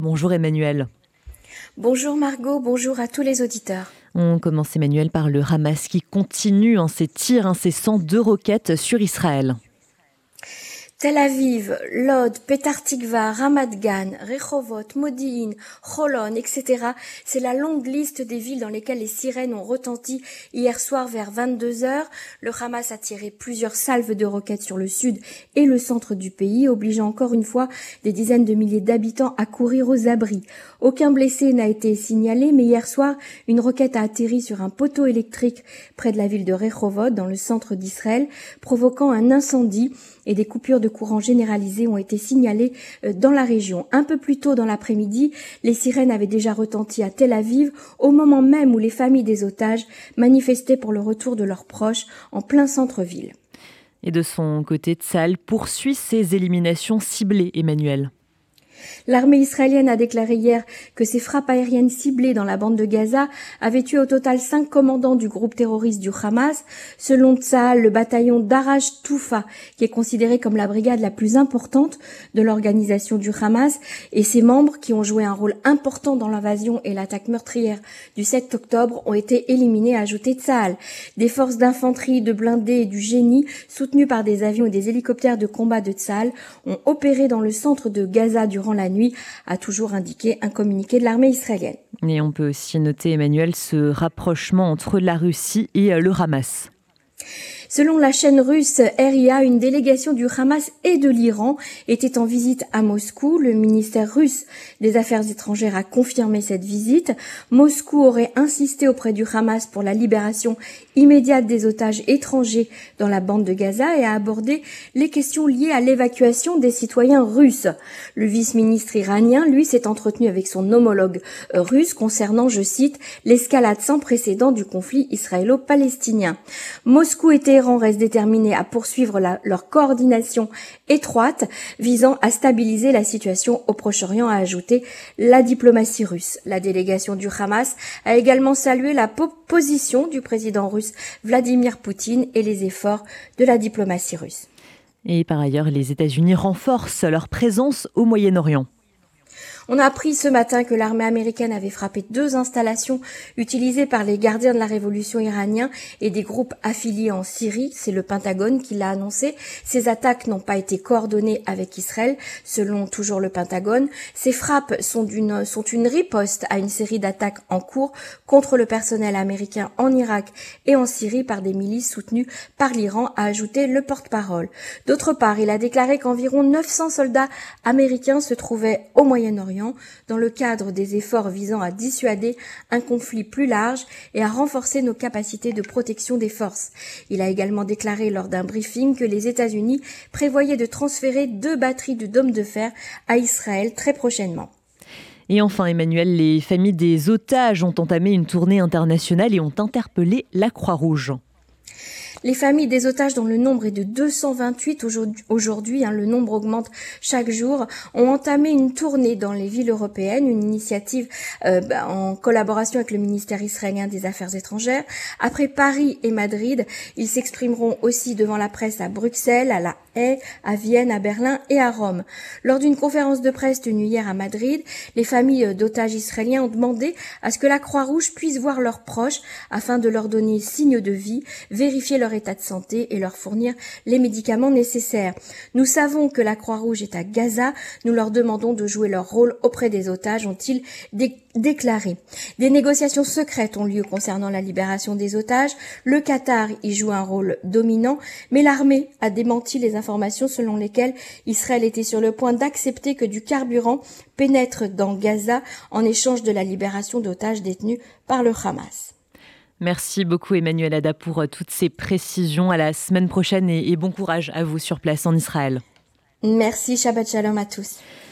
Bonjour Emmanuel. Bonjour Margot, bonjour à tous les auditeurs. On commence Emmanuel par le Hamas qui continue en ses tirs incessants de roquettes sur Israël. Tel Aviv, Lod, Petar Tikva, Ramat Gan, Rehovot, Modi'in, Cholon, etc. C'est la longue liste des villes dans lesquelles les sirènes ont retenti hier soir vers 22 heures. Le Hamas a tiré plusieurs salves de roquettes sur le sud et le centre du pays, obligeant encore une fois des dizaines de milliers d'habitants à courir aux abris. Aucun blessé n'a été signalé, mais hier soir, une roquette a atterri sur un poteau électrique près de la ville de Rehovot, dans le centre d'Israël, provoquant un incendie et des coupures de courant généralisées ont été signalées euh, dans la région. Un peu plus tôt dans l'après-midi, les sirènes avaient déjà retenti à Tel Aviv au moment même où les familles des otages manifestaient pour le retour de leurs proches en plein centre-ville. Et de son côté, Tzal poursuit ses éliminations ciblées, Emmanuel. L'armée israélienne a déclaré hier que ses frappes aériennes ciblées dans la bande de Gaza avaient tué au total cinq commandants du groupe terroriste du Hamas. Selon Tsahal, le bataillon d'Araj Toufa, qui est considéré comme la brigade la plus importante de l'organisation du Hamas, et ses membres, qui ont joué un rôle important dans l'invasion et l'attaque meurtrière du 7 octobre, ont été éliminés, a ajouté Tsahal. Des forces d'infanterie, de blindés et du génie, soutenues par des avions et des hélicoptères de combat de Tsahal, ont opéré dans le centre de Gaza durant la nuit, a toujours indiqué un communiqué de l'armée israélienne. Et on peut aussi noter, Emmanuel, ce rapprochement entre la Russie et le Hamas. Selon la chaîne russe RIA, une délégation du Hamas et de l'Iran était en visite à Moscou. Le ministère russe des Affaires étrangères a confirmé cette visite. Moscou aurait insisté auprès du Hamas pour la libération immédiate des otages étrangers dans la bande de Gaza et a abordé les questions liées à l'évacuation des citoyens russes. Le vice-ministre iranien, lui, s'est entretenu avec son homologue russe concernant, je cite, l'escalade sans précédent du conflit israélo-palestinien. Moscou était Téhéran reste déterminé à poursuivre leur coordination étroite visant à stabiliser la situation au Proche-Orient, a ajouté la diplomatie russe. La délégation du Hamas a également salué la position du président russe Vladimir Poutine et les efforts de la diplomatie russe. Et par ailleurs, les États-Unis renforcent leur présence au Moyen-Orient. On a appris ce matin que l'armée américaine avait frappé deux installations utilisées par les gardiens de la révolution iranien et des groupes affiliés en Syrie. C'est le Pentagone qui l'a annoncé. Ces attaques n'ont pas été coordonnées avec Israël, selon toujours le Pentagone. Ces frappes sont, sont une riposte à une série d'attaques en cours contre le personnel américain en Irak et en Syrie par des milices soutenues par l'Iran, a ajouté le porte-parole. D'autre part, il a déclaré qu'environ 900 soldats américains se trouvaient au Moyen-Orient dans le cadre des efforts visant à dissuader un conflit plus large et à renforcer nos capacités de protection des forces. Il a également déclaré lors d'un briefing que les États-Unis prévoyaient de transférer deux batteries de dômes de fer à Israël très prochainement. Et enfin, Emmanuel, les familles des otages ont entamé une tournée internationale et ont interpellé la Croix-Rouge. Les familles des otages, dont le nombre est de 228 aujourd'hui, hein, le nombre augmente chaque jour, ont entamé une tournée dans les villes européennes, une initiative euh, bah, en collaboration avec le ministère israélien des Affaires étrangères. Après Paris et Madrid, ils s'exprimeront aussi devant la presse à Bruxelles, à La Haye, à Vienne, à Berlin et à Rome. Lors d'une conférence de presse tenue hier à Madrid, les familles d'otages israéliens ont demandé à ce que la Croix-Rouge puisse voir leurs proches afin de leur donner signe de vie, vérifier leur état de santé et leur fournir les médicaments nécessaires. Nous savons que la Croix-Rouge est à Gaza. Nous leur demandons de jouer leur rôle auprès des otages, ont-ils déclaré. Des négociations secrètes ont lieu concernant la libération des otages. Le Qatar y joue un rôle dominant, mais l'armée a démenti les informations selon lesquelles Israël était sur le point d'accepter que du carburant pénètre dans Gaza en échange de la libération d'otages détenus par le Hamas. Merci beaucoup Emmanuel Ada pour euh, toutes ces précisions. À la semaine prochaine et bon courage à vous sur place en Israël. Merci, Shabbat Shalom à tous.